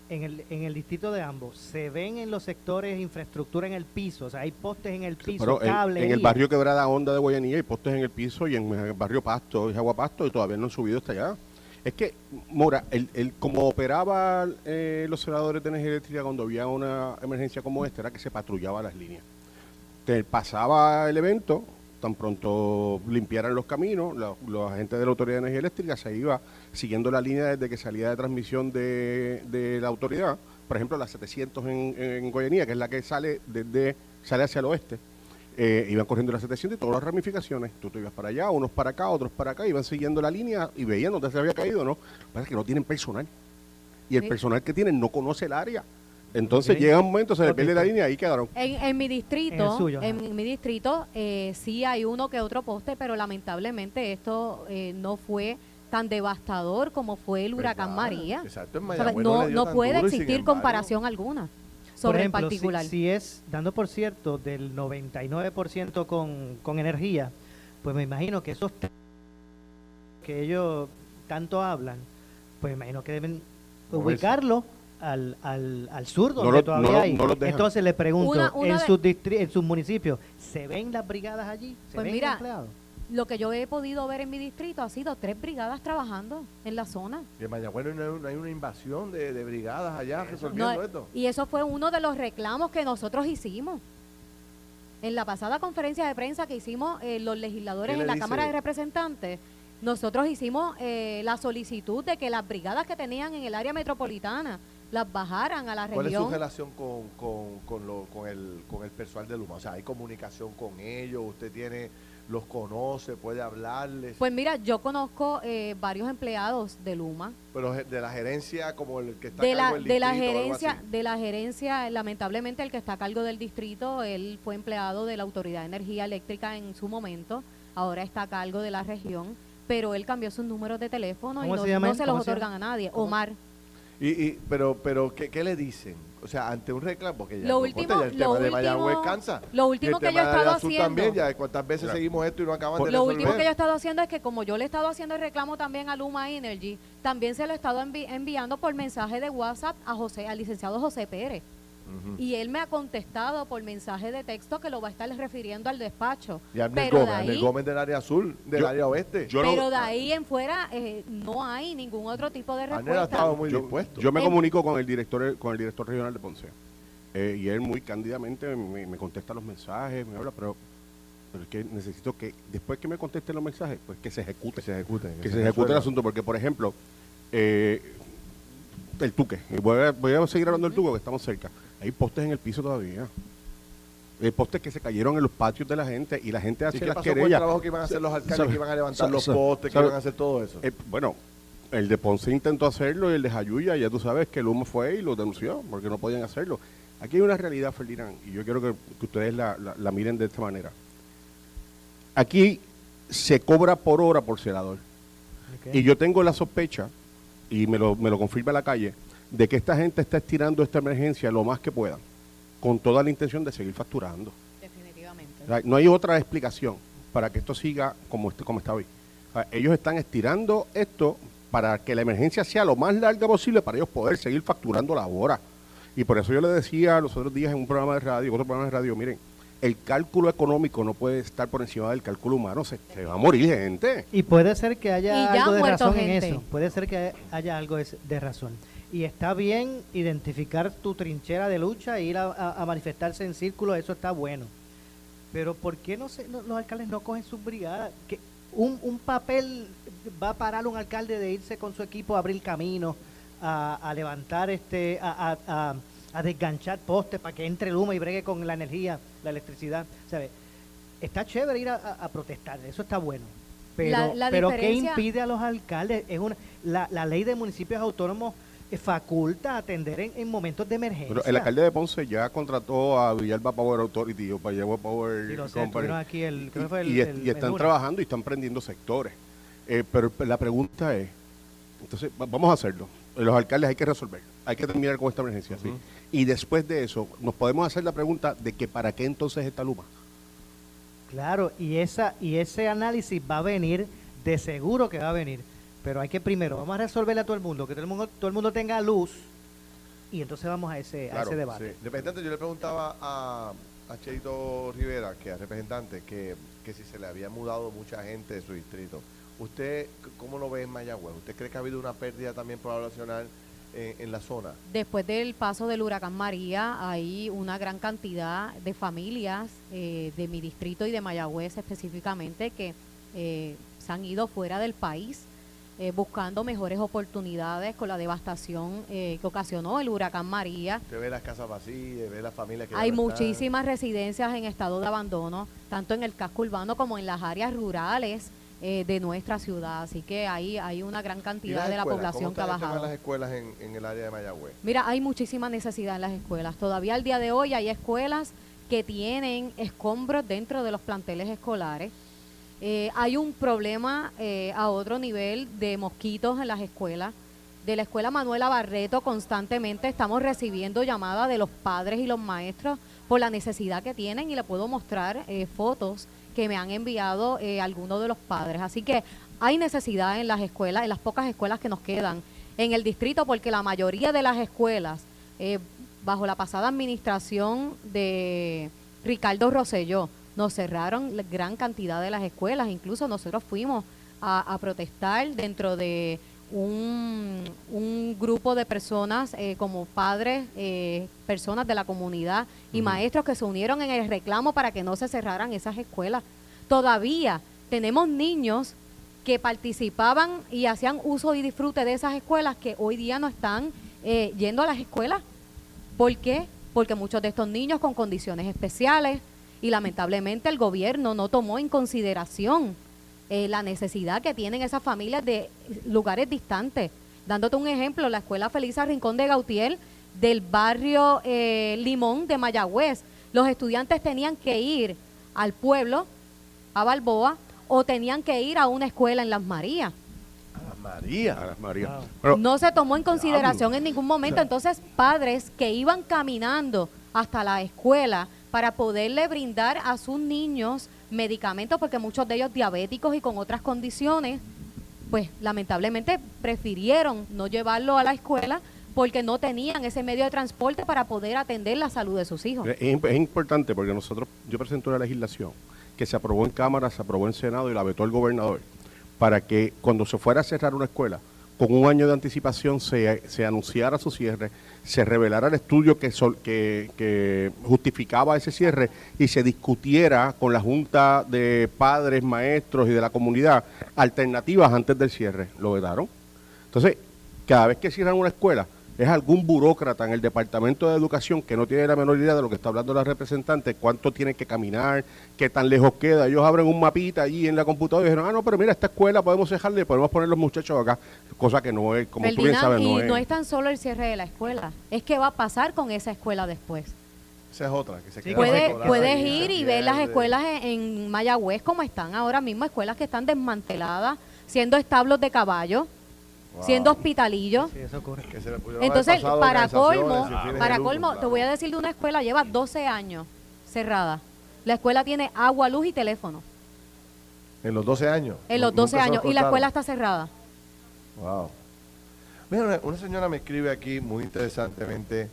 En el, en el distrito de ambos, ¿se ven en los sectores infraestructura en el piso? O sea, hay postes en el piso,
Pero
cables.
en el barrio Quebrada Honda de Guayanilla hay postes en el piso y en el barrio Pasto y Agua Pasto y todavía no han subido hasta allá. Es que, Mora, el, el, como operaba eh, los celadores de energía eléctrica cuando había una emergencia como esta, era que se patrullaba las líneas. Te pasaba el evento, tan pronto limpiaran los caminos, la- los agentes de la Autoridad de Energía Eléctrica se iba siguiendo la línea desde que salía de transmisión de, de la autoridad, por ejemplo la 700 en, en Goianía, que es la que sale desde sale hacia el oeste, eh, iban corriendo la 700 y todas las ramificaciones, tú te ibas para allá, unos para acá, otros para acá, iban siguiendo la línea y veían dónde se había caído, ¿no? Lo que pasa es que no tienen personal, y el
Sí.
personal que tienen no conoce el área. Entonces llega un momento, se
Ok,
pierde la línea y ahí quedaron.
En, en mi distrito,
En suyo,
mi distrito, eh, sí hay uno que otro poste, pero lamentablemente esto eh, no fue tan devastador como fue el huracán. María.
Exacto, en
¿Sabe?
Mayagüez
No,
le
no
tan
puede existir
embargo-
comparación alguna
Por
sobre
ejemplo,
el
si-
particular.
Si, es, dando por cierto, del 99% con, con energía, pues me imagino que esos que ellos tanto hablan, pues me imagino que deben ubicarlo al, al, al sur
No
donde
lo-
todavía
no lo-
hay.
no.
Entonces le pregunto,
Una- una
en, sus distri- en sus municipios, ¿se ven las brigadas allí? ¿Se
Pues
ven
mira,
empleados?
Lo que yo he podido ver en mi distrito ha sido tres brigadas trabajando en la zona.
Y en Mayagüez no hay, no hay una invasión de, de brigadas allá resolviendo
No,
esto.
y eso fue uno de los reclamos que nosotros hicimos. En la pasada conferencia de prensa que hicimos eh, los legisladores
¿Qué le
en la
dice?
Cámara de Representantes, nosotros hicimos eh, la solicitud de que las brigadas que tenían en el área metropolitana las bajaran a la
¿Cuál es su
región.
relación con, con, con, lo- con, el, con el personal de Luma? O sea, ¿hay comunicación con ellos? ¿Usted tiene los conoce? ¿Puede hablarles?
Pues mira, yo conozco eh, varios empleados de Luma,
Pero de la gerencia como el que está
de
a
la,
cargo del
de la
distrito algo
gerencia, de la gerencia, lamentablemente el que está a cargo del distrito, él fue empleado de la Autoridad de Energía Eléctrica en su momento, ahora está a cargo de la región, pero él cambió sus números de teléfono y
¿Cómo
no,
se
no los
¿Cómo se
otorgan a nadie.
¿Cómo?
Omar.
Y, y, pero, pero ¿qué, qué le dicen? O sea, ante un reclamo, porque ya,
Lo
no
último-
importa, ya el
lo
tema de
último-
Mayagüez cansa.
lo último que yo he
de
estado
Sur también,
haciendo-
ya cuántas veces
Claro.
seguimos esto y no acaban de
Lo
resolver.
último que yo he estado haciendo es que como yo le he estado haciendo el reclamo también a Luma Energy, también se lo he estado envi- enviando por mensaje de WhatsApp a José, al licenciado José Pérez. Y él me ha contestado por mensaje de texto que lo va a estar refiriendo al despacho.
Y Arnel
Pero de
Gómez,
ahí-
Gómez del área azul, del
Yo-
área oeste.
Yo no-
Pero de ahí en fuera eh, no hay ningún otro tipo de
Arnel ha
respuesta.
estado muy
yo,
dispuesto.
yo me comunico con el director con el director regional de Ponce Eh, y él muy cándidamente me, me contesta los mensajes me habla pero pero es que necesito que después que me conteste los mensajes pues que se ejecute
que se ejecute.
que se ejecute el asunto porque por ejemplo eh, el tuque y voy a, voy a seguir hablando del tuque que estamos cerca hay postes en el piso todavía hay postes que se cayeron en los patios de la gente y la gente
¿Y
hace
qué
las
pasó con el
querellas
trabajo que iban a hacer los alcaldes, que iban a levantar
¿Sabe?
los postes, que iban a hacer todo eso?
Eh, bueno, el de Ponce intentó hacerlo y el de Jayuya, ya tú sabes que el humo fue y lo denunció porque no podían hacerlo. Aquí hay una realidad, Ferdinand, y yo quiero que, que ustedes la, la- la miren de esta manera. Aquí se cobra por hora por celador. Y yo tengo la sospecha, y me lo, me lo confirma la calle, de que esta gente está estirando esta emergencia lo más que puedan, con toda la intención de seguir facturando.
Definitivamente.
No hay otra explicación para que esto siga como, este- como está hoy. ellos están estirando esto para que la emergencia sea lo más larga posible para ellos poder seguir facturando la hora. Y por eso yo le decía los otros días en un programa de radio, otro programa de radio, miren, el cálculo económico no puede estar por encima del cálculo humano, se, va a morir gente.
Y puede ser que haya algo de razón en eso, puede ser que haya algo de razón. Y está bien identificar tu trinchera de lucha e ir a, manifestarse en círculo, eso está bueno. Pero ¿por qué no, se, los alcaldes no cogen sus brigadas? Que un, un papel va a parar un alcalde de irse con su equipo a abrir camino, a, levantar, este, a, desganchar postes para que entre el humo y bregue con la energía, la electricidad. ¿sabe? Está chévere ir a, protestar, eso está bueno. Pero, pero ¿qué impide a los alcaldes? Es una, la, la ley de municipios autónomos faculta atender en, momentos de emergencia.
Pero el alcalde de Ponce ya contrató a Villalba Power Authority o para Power y, están trabajando y están prendiendo sectores. Eh, pero la pregunta es, entonces vamos a hacerlo. Los alcaldes hay que resolver, hay que terminar con esta emergencia. ¿sí? Y después de eso, nos podemos hacer la pregunta de que para qué entonces esta luma.
Claro, y esa y ese análisis va a venir, de seguro que va a venir pero hay que primero, vamos a resolverle a todo el mundo, que todo el mundo, todo el mundo tenga luz y entonces vamos a ese, a ese debate.
Sí. yo le preguntaba a, a Cheito Rivera, que es representante, que, que si se le había mudado mucha gente de su distrito. ¿Usted cómo lo ve en Mayagüez? ¿Usted cree que ha habido una pérdida también poblacional en, en, la zona?
Después del paso del huracán María, hay una gran cantidad de familias eh, de mi distrito y de Mayagüez específicamente que eh, se han ido fuera del país eh, buscando mejores oportunidades con la devastación eh, que ocasionó el huracán María.
Usted ve las casas vacías, ve las familias que...
Hay muchísimas residencias en estado de abandono, tanto en el casco urbano como en las áreas rurales. Eh, de nuestra ciudad, así que ahí hay una gran cantidad de la población que ha bajado.
las escuelas en, en el área de Mayagüez?
Mira, hay muchísima necesidad en las escuelas. Todavía al día de hoy hay escuelas que tienen escombros dentro de los planteles escolares eh, hay un problema eh, a otro nivel de mosquitos en las escuelas. De la escuela Manuela Barreto constantemente estamos recibiendo llamadas de los padres y los maestros por la necesidad que tienen y le puedo mostrar eh, fotos que me han enviado algunos de los padres. Así que hay necesidad en las escuelas, en las pocas escuelas que nos quedan en el distrito, porque la mayoría de las escuelas, bajo la pasada administración de Ricardo Rosselló, nos cerraron gran cantidad de las escuelas, incluso nosotros fuimos a, protestar dentro de un, un, grupo de personas eh, como padres, eh, personas de la comunidad y maestros que se unieron en el reclamo para que no se cerraran esas escuelas. Todavía tenemos niños que participaban y hacían uso y disfrute de esas escuelas que hoy día no están eh, yendo a las escuelas. ¿Por qué? Porque muchos de estos niños con condiciones especiales, y lamentablemente el gobierno no tomó en consideración eh, la necesidad que tienen esas familias de lugares distantes. Dándote un ejemplo, la Escuela Felisa Rincón de Gautier del barrio eh, Limón de Mayagüez, los estudiantes tenían que ir al pueblo, a Balboa, o tenían que ir a una escuela en Las Marías.
A Las Marías.
A Las Marías.
no se tomó en consideración en ningún momento. Entonces, padres que iban caminando hasta la escuela para poderle brindar a sus niños medicamentos, porque muchos de ellos diabéticos y con otras condiciones, pues lamentablemente prefirieron no llevarlo a la escuela porque no tenían ese medio de transporte para poder atender la salud de sus hijos.
Es, importante porque nosotros, yo presenté una legislación que se aprobó en Cámara, se aprobó en Senado y la vetó el gobernador, para que cuando se fuera a cerrar una escuela, con un año de anticipación se, se anunciara su cierre, se revelara el estudio que, que, justificaba ese cierre y se discutiera con la Junta de Padres, Maestros y de la comunidad alternativas antes del cierre. Lo vedaron. Entonces, cada vez que cierran una escuela, es algún burócrata en el Departamento de Educación que no tiene la menor idea de lo que está hablando la representante, cuánto tiene que caminar, qué tan lejos queda. Ellos abren un mapita allí en la computadora y dicen, ah, no, pero mira, esta escuela podemos dejarle, podemos poner los muchachos acá, cosa que no es, como tú bien sabes,
no
y
no es tan solo el cierre de la escuela, es que va a pasar con esa escuela después.
Esa es otra. Que se
puedes ir y ver las escuelas en Mayagüez como están ahora mismo, escuelas que están desmanteladas, siendo establos de caballo siendo hospitalillo. Entonces, para colmo, para colmo, te voy a decir de una escuela, lleva 12 años cerrada. La escuela tiene agua, luz y teléfono.
En los 12 años.
En los
Nunca
12
se los
años. Y la escuela está cerrada.
Wow. Mira, una, una señora me escribe aquí muy interesantemente.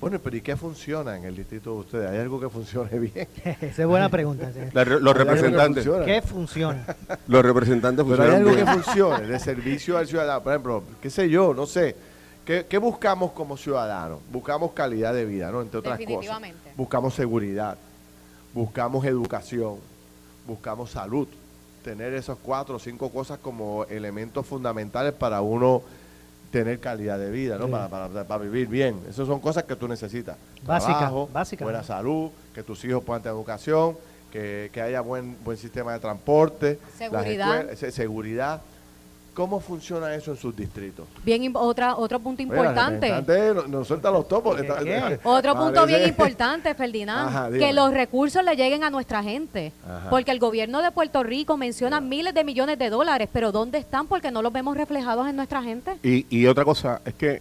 Bueno, pero ¿y qué funciona en el distrito de ustedes? ¿Hay algo que funcione [LAUGHS] bien?
Esa es buena pregunta. sí.
La los
¿Hay algo que
representantes,
funciona?
¿Qué funciona? [LAUGHS]
los representantes
Pero hay
funcionan
algo
bien.
que funcione, de servicio al ciudadano. Por ejemplo, qué sé yo, no sé. ¿Qué, qué buscamos como ciudadanos? Buscamos calidad de vida, ¿no? Entre otras cosas.
Definitivamente.
Buscamos seguridad, buscamos educación, buscamos salud. Tener esas cuatro o cinco cosas como elementos fundamentales para uno tener calidad de vida, ¿no?
Sí.
Para, para- para vivir bien. Esas son cosas que tú necesitas.
Básica,
Trabajo,
básica,
buena salud, que tus hijos puedan tener educación, que, que haya buen, buen sistema de transporte. las
Seguridad.
escuelas, se- seguridad. ¿Cómo funciona eso en sus distritos?
Bien, otra, otro punto importante.
nos, nos suelta los topos.
¿Qué,
Está-
qué? [LAUGHS]
Otro punto bien importante, Ferdinand,
Ajá,
que los recursos le lleguen a nuestra gente.
Ajá.
Porque el gobierno de Puerto Rico menciona miles de millones de dólares, pero ¿dónde están? Porque no los vemos reflejados en nuestra gente.
Y, y otra cosa es que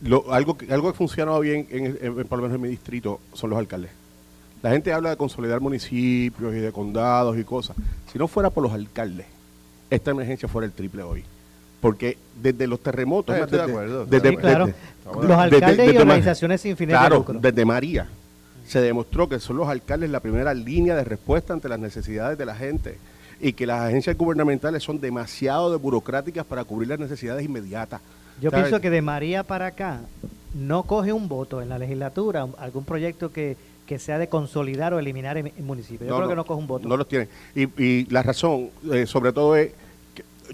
lo, algo, que- algo que funciona bien, en, en- en- por lo menos en mi distrito, son los alcaldes. La gente habla de consolidar municipios y de condados y cosas. Si no fuera por los alcaldes, esta emergencia fuera el triple hoy. Porque desde los terremotos,
de
desde-
acuerdo,
desde-
Sí, claro.
desde-
Estamos
Los alcaldes
desde
y organizaciones sin fines de
Claro,
lucro.
desde María se demostró que son los alcaldes la primera línea de respuesta ante las necesidades de la gente y que las agencias gubernamentales son demasiado de burocráticas para cubrir las necesidades inmediatas.
Yo
¿Sabes?
pienso que de María para acá no coge un voto en la legislatura, algún proyecto que, que sea de consolidar o eliminar el, municipio. Yo creo que no coge un voto.
No los tienen. Y, y la razón, eh, sobre todo, es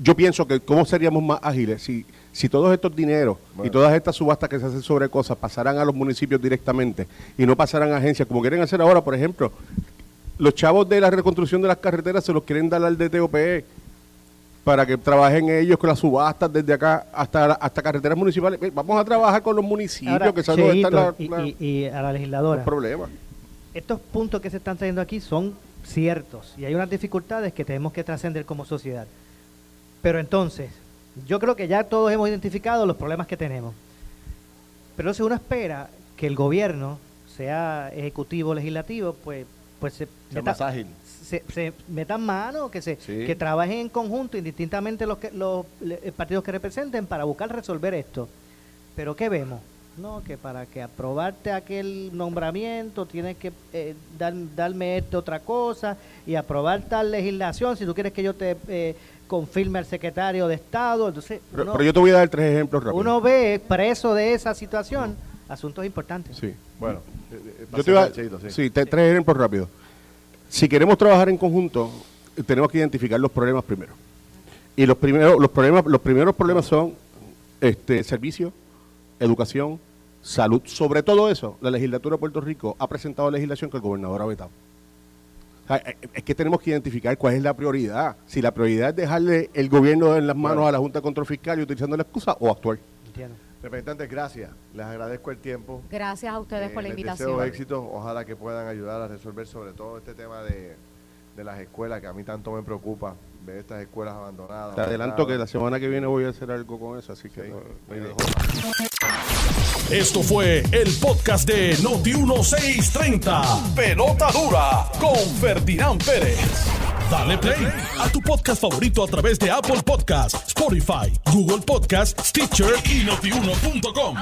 yo pienso que cómo seríamos más ágiles si, si todos estos dineros y todas estas subastas que se hacen sobre cosas pasaran a los municipios directamente y no pasaran a agencias, como quieren hacer ahora, por ejemplo, los chavos de la reconstrucción de las carreteras se los quieren dar al DTOPE para que trabajen ellos con las subastas desde acá hasta, hasta carreteras municipales. Vamos a trabajar con los municipios,
Ahora,
que saben dónde están
y,
la-
y- y a la legisladora,
los problemas.
estos puntos que se están trayendo aquí son ciertos y hay unas dificultades que tenemos que trascender como sociedad. Pero entonces, yo creo que ya todos hemos identificado los problemas que tenemos. Pero si uno espera que el gobierno, sea ejecutivo o legislativo, pues, pues se,
Sea
meta-
más ágil.
se, se metan mano, que se
Sí.
que trabajen en conjunto, indistintamente los, que, los le- partidos que representen, para buscar resolver esto. Pero ¿qué vemos? No, que para que aprobarte aquel nombramiento tienes que eh, dar- darme esto otra cosa y aprobar tal legislación si tú quieres que yo te eh, confirme al secretario de Estado. Entonces,
Pero,
uno,
pero yo te voy a dar tres ejemplos rápidos.
uno ve preso de esa situación asuntos importantes.
Sí.
Bueno, eh, eh,
Yo te iba a-
Cheito, sí.
sí, te- tres ejemplos rápidos. Si queremos trabajar en conjunto, eh, tenemos que identificar los problemas primero. Y los primeros, los problemas, los primeros problemas son este servicio, educación, salud. Sobre todo eso, la legislatura de Puerto Rico ha presentado legislación que el gobernador ha vetado. Es que tenemos que identificar cuál es la prioridad. Si la prioridad es dejarle el gobierno en las manos
Bueno.
a la Junta de Control Fiscal y utilizando la excusa o actuar.
Entiendo.
Representantes, gracias. Les agradezco el tiempo.
Gracias a ustedes
Eh,
por la
les
invitación.
deseo éxito. Ojalá que puedan ayudar a resolver sobre todo este tema de, de las escuelas, que a mí tanto me preocupa ver estas escuelas abandonadas.
Te adelanto que la semana que viene voy a hacer algo con eso, así que
Sí.
no- de-
Esto fue el podcast de Noti1630. Pelota dura con Ferdinand Pérez. Dale play a tu podcast favorito a través de Apple Podcasts, Spotify, Google Podcasts, Stitcher y notiuno.com.